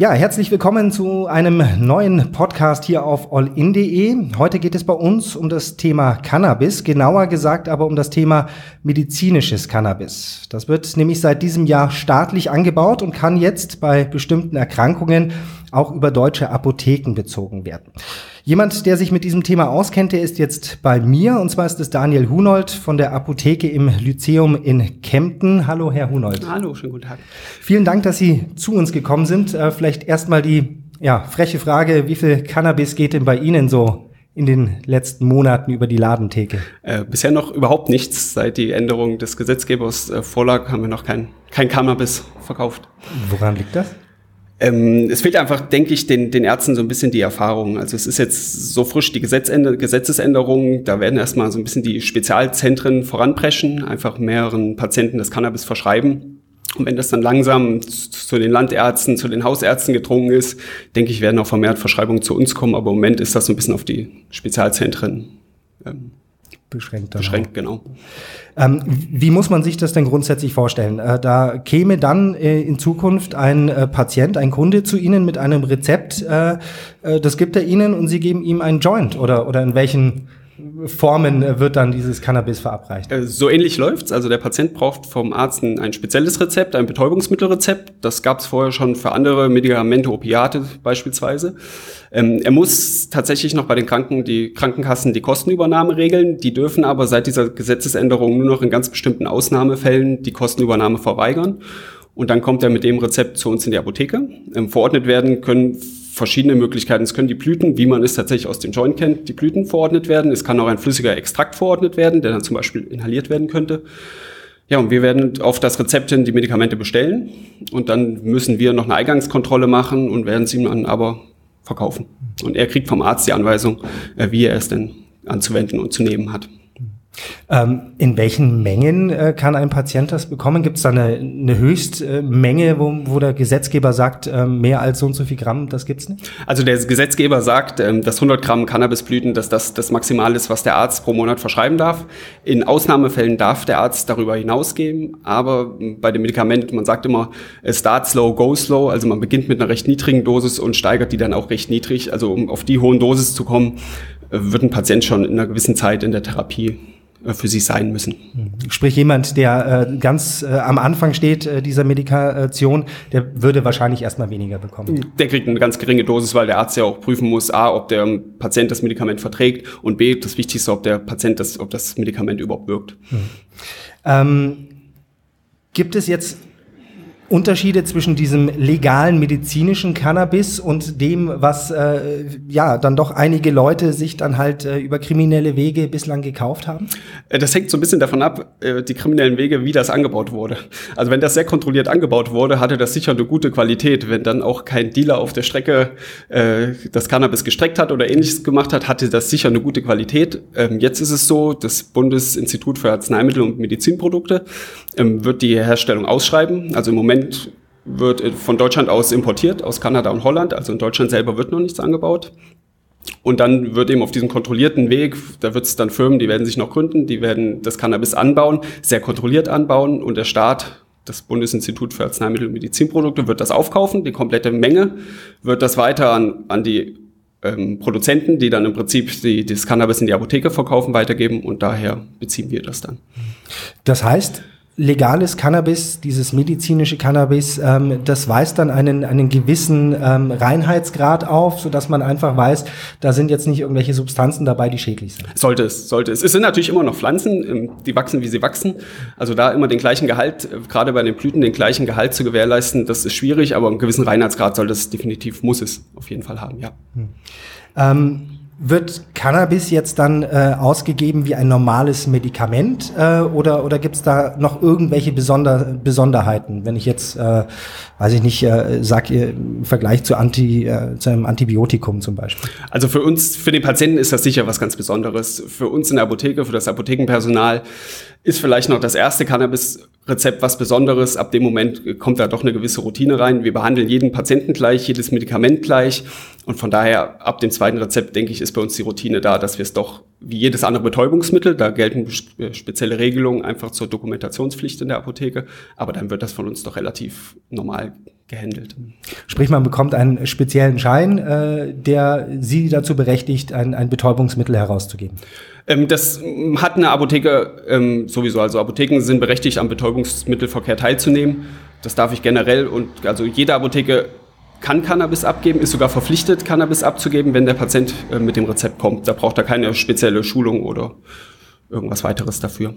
Ja, herzlich willkommen zu einem neuen Podcast hier auf allin.de. Heute geht es bei uns um das Thema Cannabis, genauer gesagt aber um das Thema medizinisches Cannabis. Das wird nämlich seit diesem Jahr staatlich angebaut und kann jetzt bei bestimmten Erkrankungen auch über deutsche Apotheken bezogen werden. Jemand, der sich mit diesem Thema auskennt, der ist jetzt bei mir und zwar ist es Daniel Hunold von der Apotheke im Lyzeum in Kempten. Hallo, Herr Hunold. Hallo, schönen guten Tag. Vielen Dank, dass Sie zu uns gekommen sind. Äh, vielleicht erstmal die ja, freche Frage, wie viel Cannabis geht denn bei Ihnen so in den letzten Monaten über die Ladentheke? Äh, bisher noch überhaupt nichts. Seit die Änderung des Gesetzgebers äh, vorlag, haben wir noch kein, kein Cannabis verkauft. Woran liegt das? Ähm, es fehlt einfach, denke ich, den, den Ärzten so ein bisschen die Erfahrung. Also es ist jetzt so frisch die Gesetzende, Gesetzesänderung, da werden erstmal so ein bisschen die Spezialzentren voranpreschen, einfach mehreren Patienten das Cannabis verschreiben. Und wenn das dann langsam zu den Landärzten, zu den Hausärzten gedrungen ist, denke ich, werden auch vermehrt Verschreibungen zu uns kommen. Aber im Moment ist das so ein bisschen auf die Spezialzentren ähm, beschränkt. Beschränkt, genau. Ähm, wie muss man sich das denn grundsätzlich vorstellen? Äh, da käme dann äh, in Zukunft ein äh, Patient, ein Kunde zu Ihnen mit einem Rezept, äh, äh, das gibt er Ihnen und Sie geben ihm einen Joint oder, oder in welchen Formen äh, wird dann dieses Cannabis verabreicht? Äh, so ähnlich läuft's. Also der Patient braucht vom Arzt ein spezielles Rezept, ein Betäubungsmittelrezept. Das gab's vorher schon für andere Medikamente, Opiate beispielsweise. Ähm, er muss tatsächlich noch bei den Kranken, die Krankenkassen die Kostenübernahme regeln. Die dürfen aber seit dieser Gesetzesänderung nur noch in ganz bestimmten Ausnahmefällen die Kostenübernahme verweigern. Und dann kommt er mit dem Rezept zu uns in die Apotheke. Ähm, verordnet werden können verschiedene Möglichkeiten. Es können die Blüten, wie man es tatsächlich aus dem Joint kennt, die Blüten verordnet werden. Es kann auch ein flüssiger Extrakt verordnet werden, der dann zum Beispiel inhaliert werden könnte. Ja, und wir werden auf das Rezept hin die Medikamente bestellen und dann müssen wir noch eine Eingangskontrolle machen und werden sie ihm dann aber verkaufen. Und er kriegt vom Arzt die Anweisung, äh, wie er es denn anzuwenden und zu nehmen hat. Ähm, in welchen Mengen äh, kann ein Patient das bekommen? Gibt es da eine, eine Höchstmenge, wo, wo der Gesetzgeber sagt, äh, mehr als so und so viel Gramm, das gibt's nicht? Also der Gesetzgeber sagt, ähm, dass 100 Gramm Cannabisblüten, dass das das Maximal ist, was der Arzt pro Monat verschreiben darf. In Ausnahmefällen darf der Arzt darüber hinausgehen, aber bei dem Medikament, man sagt immer, start slow, go slow, also man beginnt mit einer recht niedrigen Dosis und steigert die dann auch recht niedrig. Also um auf die hohen Dosis zu kommen, äh, wird ein Patient schon in einer gewissen Zeit in der Therapie für sie sein müssen. Sprich, jemand, der äh, ganz äh, am Anfang steht äh, dieser Medikation, der würde wahrscheinlich erstmal weniger bekommen. Der kriegt eine ganz geringe Dosis, weil der Arzt ja auch prüfen muss, a, ob der Patient das Medikament verträgt und b, das Wichtigste, ob der Patient das, ob das Medikament überhaupt wirkt. Hm. Ähm, gibt es jetzt Unterschiede zwischen diesem legalen medizinischen Cannabis und dem, was äh, ja dann doch einige Leute sich dann halt äh, über kriminelle Wege bislang gekauft haben? Äh, das hängt so ein bisschen davon ab, äh, die kriminellen Wege, wie das angebaut wurde. Also wenn das sehr kontrolliert angebaut wurde, hatte das sicher eine gute Qualität. Wenn dann auch kein Dealer auf der Strecke äh, das Cannabis gestreckt hat oder ähnliches gemacht hat, hatte das sicher eine gute Qualität. Ähm, jetzt ist es so, das Bundesinstitut für Arzneimittel und Medizinprodukte ähm, wird die Herstellung ausschreiben. Also im Moment wird von Deutschland aus importiert, aus Kanada und Holland. Also in Deutschland selber wird noch nichts angebaut. Und dann wird eben auf diesem kontrollierten Weg, da wird es dann Firmen, die werden sich noch gründen, die werden das Cannabis anbauen, sehr kontrolliert anbauen und der Staat, das Bundesinstitut für Arzneimittel und Medizinprodukte, wird das aufkaufen, die komplette Menge, wird das weiter an, an die ähm, Produzenten, die dann im Prinzip die, das Cannabis in die Apotheke verkaufen, weitergeben und daher beziehen wir das dann. Das heißt, legales Cannabis, dieses medizinische Cannabis, ähm, das weist dann einen, einen gewissen ähm, Reinheitsgrad auf, so dass man einfach weiß, da sind jetzt nicht irgendwelche Substanzen dabei, die schädlich sind. Sollte es, sollte es. Es sind natürlich immer noch Pflanzen, ähm, die wachsen, wie sie wachsen. Also da immer den gleichen Gehalt, äh, gerade bei den Blüten den gleichen Gehalt zu gewährleisten, das ist schwierig, aber einen gewissen Reinheitsgrad sollte es definitiv, muss es auf jeden Fall haben, ja. Hm. Ähm, wird Cannabis jetzt dann äh, ausgegeben wie ein normales Medikament äh, oder, oder gibt es da noch irgendwelche Besonder Besonderheiten? Wenn ich jetzt, äh, weiß ich nicht, äh, sag ihr im Vergleich zu, Anti, äh, zu einem Antibiotikum zum Beispiel. Also für uns, für den Patienten ist das sicher was ganz Besonderes. Für uns in der Apotheke, für das Apothekenpersonal ist vielleicht noch das erste Cannabis-Rezept was Besonderes. Ab dem Moment kommt da doch eine gewisse Routine rein. Wir behandeln jeden Patienten gleich, jedes Medikament gleich. Und von daher, ab dem zweiten Rezept, denke ich, ist bei uns die Routine da, dass wir es doch wie jedes andere Betäubungsmittel. Da gelten äh, spezielle Regelungen einfach zur Dokumentationspflicht in der Apotheke. Aber dann wird das von uns doch relativ normal gehandelt. Sprich, man bekommt einen speziellen Schein, äh, der Sie dazu berechtigt, ein, ein Betäubungsmittel herauszugeben. Ähm, das hat eine Apotheke ähm, sowieso. Also Apotheken sind berechtigt, am Betäubungsmittelverkehr teilzunehmen. Das darf ich generell und also jede Apotheke kann Cannabis abgeben, ist sogar verpflichtet, Cannabis abzugeben, wenn der Patient äh, mit dem Rezept kommt. Da braucht er keine spezielle Schulung oder irgendwas weiteres dafür.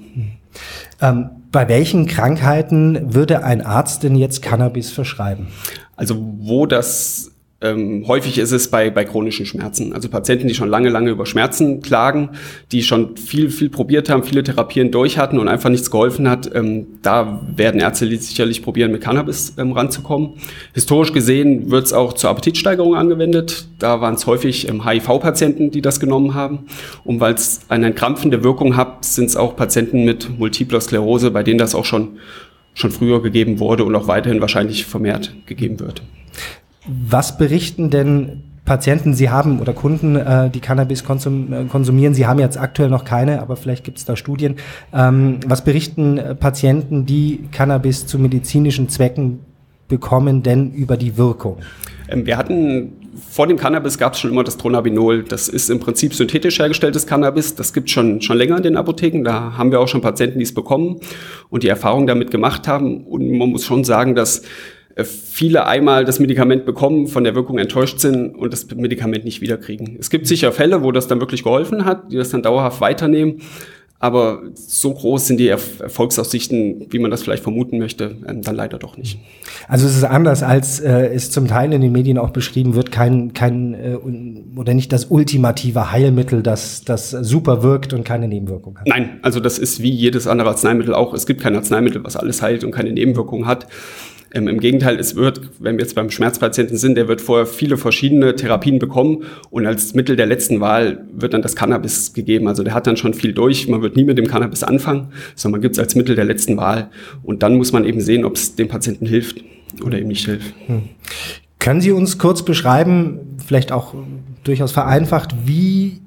Ähm, bei welchen Krankheiten würde ein Arzt denn jetzt Cannabis verschreiben? Also wo das ähm, häufig ist es bei, bei chronischen Schmerzen. Also Patienten, die schon lange, lange über Schmerzen klagen, die schon viel, viel probiert haben, viele Therapien durch hatten und einfach nichts geholfen hat, ähm, da werden Ärzte sicherlich probieren, mit Cannabis ähm, ranzukommen. Historisch gesehen wird es auch zur Appetitsteigerung angewendet. Da waren es häufig ähm, HIV-Patienten, die das genommen haben. Und weil es eine entkrampfende Wirkung hat, sind es auch Patienten mit multipler Sklerose, bei denen das auch schon, schon früher gegeben wurde und auch weiterhin wahrscheinlich vermehrt gegeben wird. Was berichten denn Patienten, Sie haben oder Kunden, äh, die Cannabis konsum, äh, konsumieren, Sie haben jetzt aktuell noch keine, aber vielleicht gibt es da Studien. Ähm, was berichten äh, Patienten, die Cannabis zu medizinischen Zwecken bekommen, denn über die Wirkung? Ähm, wir hatten vor dem Cannabis gab es schon immer das Dronabinol. Das ist im Prinzip synthetisch hergestelltes Cannabis. Das gibt schon schon länger in den Apotheken. Da haben wir auch schon Patienten, die es bekommen und die Erfahrung damit gemacht haben. Und man muss schon sagen, dass viele einmal das Medikament bekommen, von der Wirkung enttäuscht sind und das Medikament nicht wiederkriegen. Es gibt sicher Fälle, wo das dann wirklich geholfen hat, die das dann dauerhaft weiternehmen. Aber so groß sind die Erfolgsaussichten, wie man das vielleicht vermuten möchte, ähm, dann leider doch nicht. Also es ist anders, als äh, es zum Teil in den Medien auch beschrieben wird, kein, kein äh, oder nicht das ultimative Heilmittel, das, das super wirkt und keine Nebenwirkung hat. Nein, also das ist wie jedes andere Arzneimittel auch. Es gibt kein Arzneimittel, was alles heilt und keine Nebenwirkungen hat. Ähm, Im Gegenteil, es wird, wenn wir jetzt beim Schmerzpatienten sind, der wird vorher viele verschiedene Therapien bekommen und als Mittel der letzten Wahl wird dann das Cannabis gegeben. Also der hat dann schon viel durch. Man wird nie mit dem Cannabis anfangen, sondern man gibt es als Mittel der letzten Wahl. Und dann muss man eben sehen, ob es dem Patienten hilft oder eben nicht hilft. Hm. Können Sie uns kurz beschreiben, vielleicht auch durchaus vereinfacht, wie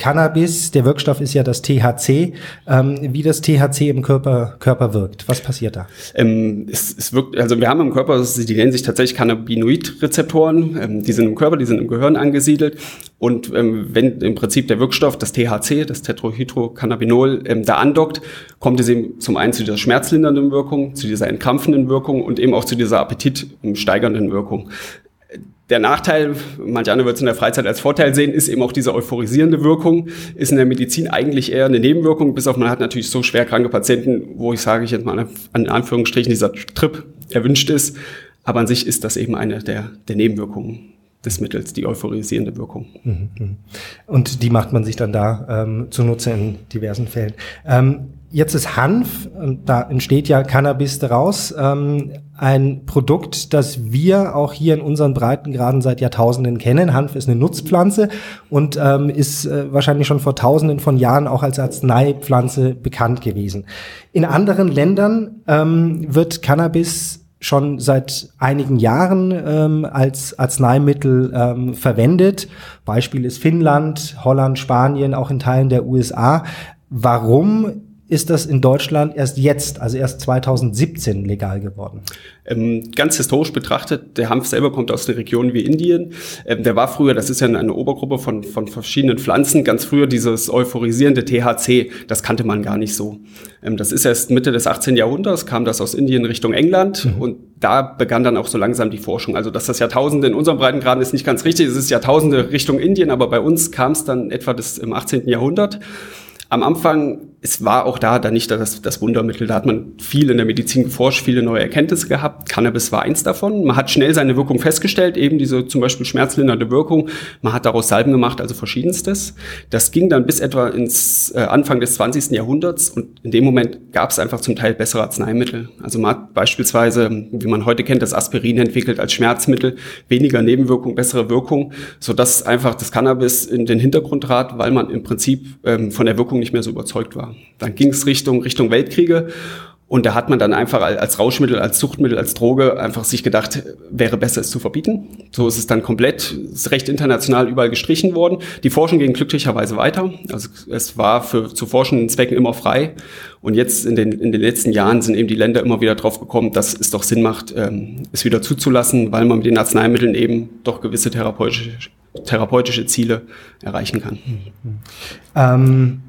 Cannabis, der Wirkstoff ist ja das THC, ähm, wie das THC im Körper, Körper wirkt. Was passiert da? Ähm, es, es wirkt, also wir haben im Körper, die nennen sich tatsächlich Cannabinoid-Rezeptoren, ähm, die sind im Körper, die sind im Gehirn angesiedelt. Und ähm, wenn im Prinzip der Wirkstoff, das THC, das Tetrahydrocannabinol, ähm, da andockt, kommt es eben zum einen zu dieser schmerzlindernden Wirkung, zu dieser entkrampfenden Wirkung und eben auch zu dieser appetitsteigernden Wirkung. Der Nachteil, manche andere wird es in der Freizeit als Vorteil sehen, ist eben auch diese euphorisierende Wirkung. Ist in der Medizin eigentlich eher eine Nebenwirkung, bis auf man hat natürlich so schwer kranke Patienten, wo ich sage ich jetzt mal an Anführungsstrichen dieser Trip erwünscht ist. Aber an sich ist das eben eine der, der Nebenwirkungen des Mittels, die euphorisierende Wirkung. Mhm, mhm. Und die macht man sich dann da ähm, zunutze in diversen Fällen. Ähm, Jetzt ist Hanf, da entsteht ja Cannabis daraus, ähm, ein Produkt, das wir auch hier in unseren Breitengraden seit Jahrtausenden kennen. Hanf ist eine Nutzpflanze und ähm, ist äh, wahrscheinlich schon vor Tausenden von Jahren auch als Arzneipflanze bekannt gewesen. In anderen Ländern ähm, wird Cannabis schon seit einigen Jahren ähm, als Arzneimittel ähm, verwendet. Beispiel ist Finnland, Holland, Spanien, auch in Teilen der USA. Warum ist das in Deutschland erst jetzt, also erst 2017 legal geworden? Ähm, ganz historisch betrachtet, der Hanf selber kommt aus der Region wie Indien. Ähm, der war früher, das ist ja eine Obergruppe von, von verschiedenen Pflanzen, ganz früher dieses euphorisierende THC, das kannte man gar nicht so. Ähm, das ist erst Mitte des 18. Jahrhunderts, kam das aus Indien Richtung England mhm. und da begann dann auch so langsam die Forschung. Also dass das Jahrtausende in unserem Breitengraden ist nicht ganz richtig, es ist Jahrtausende Richtung Indien, aber bei uns kam es dann etwa des, im 18. Jahrhundert. Am Anfang es war auch da dann nicht das, das Wundermittel. Da hat man viel in der Medizin geforscht, viele neue Erkenntnisse gehabt. Cannabis war eins davon. Man hat schnell seine Wirkung festgestellt, eben diese zum Beispiel schmerzlindernde Wirkung. Man hat daraus Salben gemacht, also verschiedenstes. Das ging dann bis etwa ins äh, Anfang des 20. Jahrhunderts und in dem Moment gab es einfach zum Teil bessere Arzneimittel. Also man hat beispielsweise, wie man heute kennt, das Aspirin entwickelt als Schmerzmittel, weniger Nebenwirkung, bessere Wirkung, sodass einfach das Cannabis in den Hintergrund trat, weil man im Prinzip ähm, von der Wirkung nicht mehr so überzeugt war. Dann ging es Richtung, Richtung Weltkriege. Und da hat man dann einfach als Rauschmittel, als Suchtmittel, als Droge einfach sich gedacht, wäre besser es zu verbieten. So ist es dann komplett, ist recht international überall gestrichen worden. Die Forschung ging glücklicherweise weiter. Also es war für zu forschenden Zwecken immer frei. Und jetzt in den, in den letzten Jahren sind eben die Länder immer wieder drauf gekommen, dass es doch Sinn macht, ähm, es wieder zuzulassen, weil man mit den Arzneimitteln eben doch gewisse therapeutische, therapeutische Ziele erreichen kann. Ähm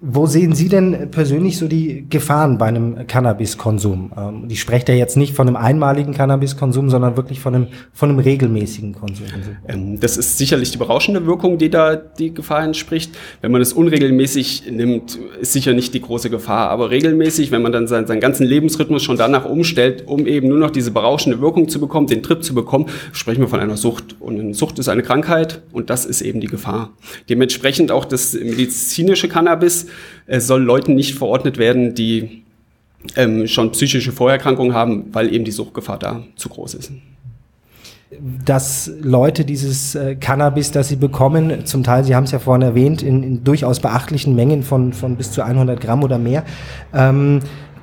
wo sehen Sie denn persönlich so die Gefahren bei einem Cannabiskonsum? Ähm, ich spreche da jetzt nicht von einem einmaligen Cannabiskonsum, sondern wirklich von einem, von einem regelmäßigen Konsum. Ähm, das ist sicherlich die berauschende Wirkung, die da die Gefahr entspricht. Wenn man es unregelmäßig nimmt, ist sicher nicht die große Gefahr. Aber regelmäßig, wenn man dann seinen, seinen ganzen Lebensrhythmus schon danach umstellt, um eben nur noch diese berauschende Wirkung zu bekommen, den Trip zu bekommen, sprechen wir von einer Sucht. Und eine Sucht ist eine Krankheit und das ist eben die Gefahr. Dementsprechend auch das medizinische Cannabis es soll Leuten nicht verordnet werden, die ähm, schon psychische Vorerkrankungen haben, weil eben die Suchtgefahr da zu groß ist dass Leute dieses äh, Cannabis, das sie bekommen, zum Teil, Sie haben es ja vorhin erwähnt, in, in, durchaus beachtlichen Mengen von, von bis zu 100 Gramm oder mehr, ähm,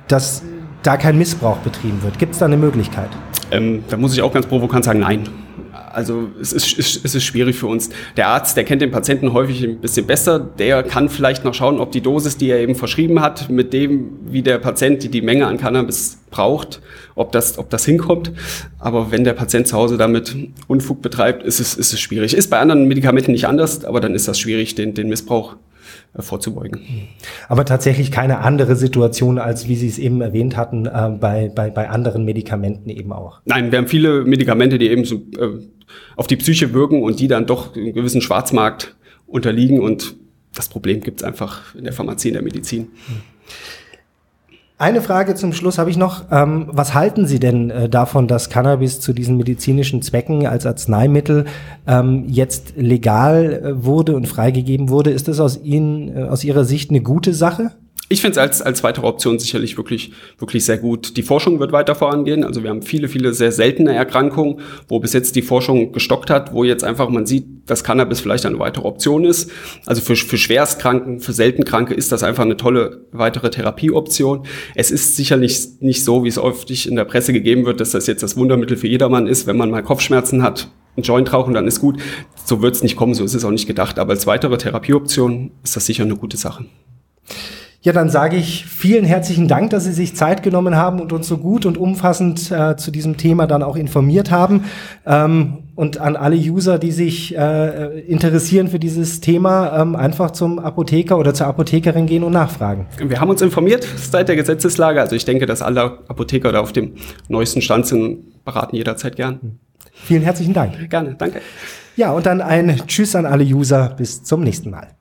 dass da kein Missbrauch betrieben wird. Gibt es da eine Möglichkeit? Ähm, da muss ich auch ganz provokant sagen, nein. Also es ist, es ist schwierig für uns. Der Arzt, der kennt den Patienten häufig ein bisschen besser. Der kann vielleicht noch schauen, ob die Dosis, die er eben verschrieben hat, mit dem, wie der Patient die, die Menge an Cannabis braucht, ob das, ob das hinkommt. Aber wenn der Patient zu Hause damit Unfug betreibt, ist es, ist es schwierig. Ist bei anderen Medikamenten nicht anders, aber dann ist das schwierig, den, den Missbrauch vorzubeugen. Aber tatsächlich keine andere Situation, als wie Sie es eben erwähnt hatten, äh, bei, bei, bei anderen Medikamenten eben auch. Nein, wir haben viele Medikamente, die eben so, äh, auf die Psyche wirken und die dann doch einen gewissen Schwarzmarkt unterliegen und das Problem gibt es einfach in der Pharmazie, in der Medizin. Hm. Eine Frage zum Schluss habe ich noch. Ähm, was halten Sie denn äh, davon, dass Cannabis zu diesen medizinischen Zwecken als Arzneimittel ähm, jetzt legal äh, wurde und freigegeben wurde? Ist das aus Ihnen, äh, aus Ihrer Sicht eine gute Sache? Ich finde es als, als weitere Option sicherlich wirklich, wirklich sehr gut. Die Forschung wird weiter vorangehen. Also wir haben viele, viele sehr seltene Erkrankungen, wo bis jetzt die Forschung gestockt hat, wo jetzt einfach man sieht, dass Cannabis vielleicht eine weitere Option ist. Also für, für Schwerstkranken, für Seltenkranke ist das einfach eine tolle weitere Therapieoption. Es ist sicherlich nicht so, wie es oft in der Presse gegeben wird, dass das jetzt das Wundermittel für jedermann ist, wenn man mal Kopfschmerzen hat, ein Joint rauchen, dann ist gut. So wird es nicht kommen, so ist es auch nicht gedacht. Aber als weitere Therapieoption ist das sicher eine gute Sache. Ja, dann sage ich vielen herzlichen Dank, dass Sie sich Zeit genommen haben und uns so gut und umfassend äh, zu diesem Thema dann auch informiert haben. Ähm, und an alle User, die sich äh, interessieren für dieses Thema, ähm, einfach zum Apotheker oder zur Apothekerin gehen und nachfragen. Wir haben uns informiert seit der Gesetzeslage. Also ich denke, dass alle Apotheker da auf dem neuesten Stand sind, beraten jederzeit gern. Vielen herzlichen Dank. Gerne, danke. Ja, und dann ein Tschüss an alle User. Bis zum nächsten Mal.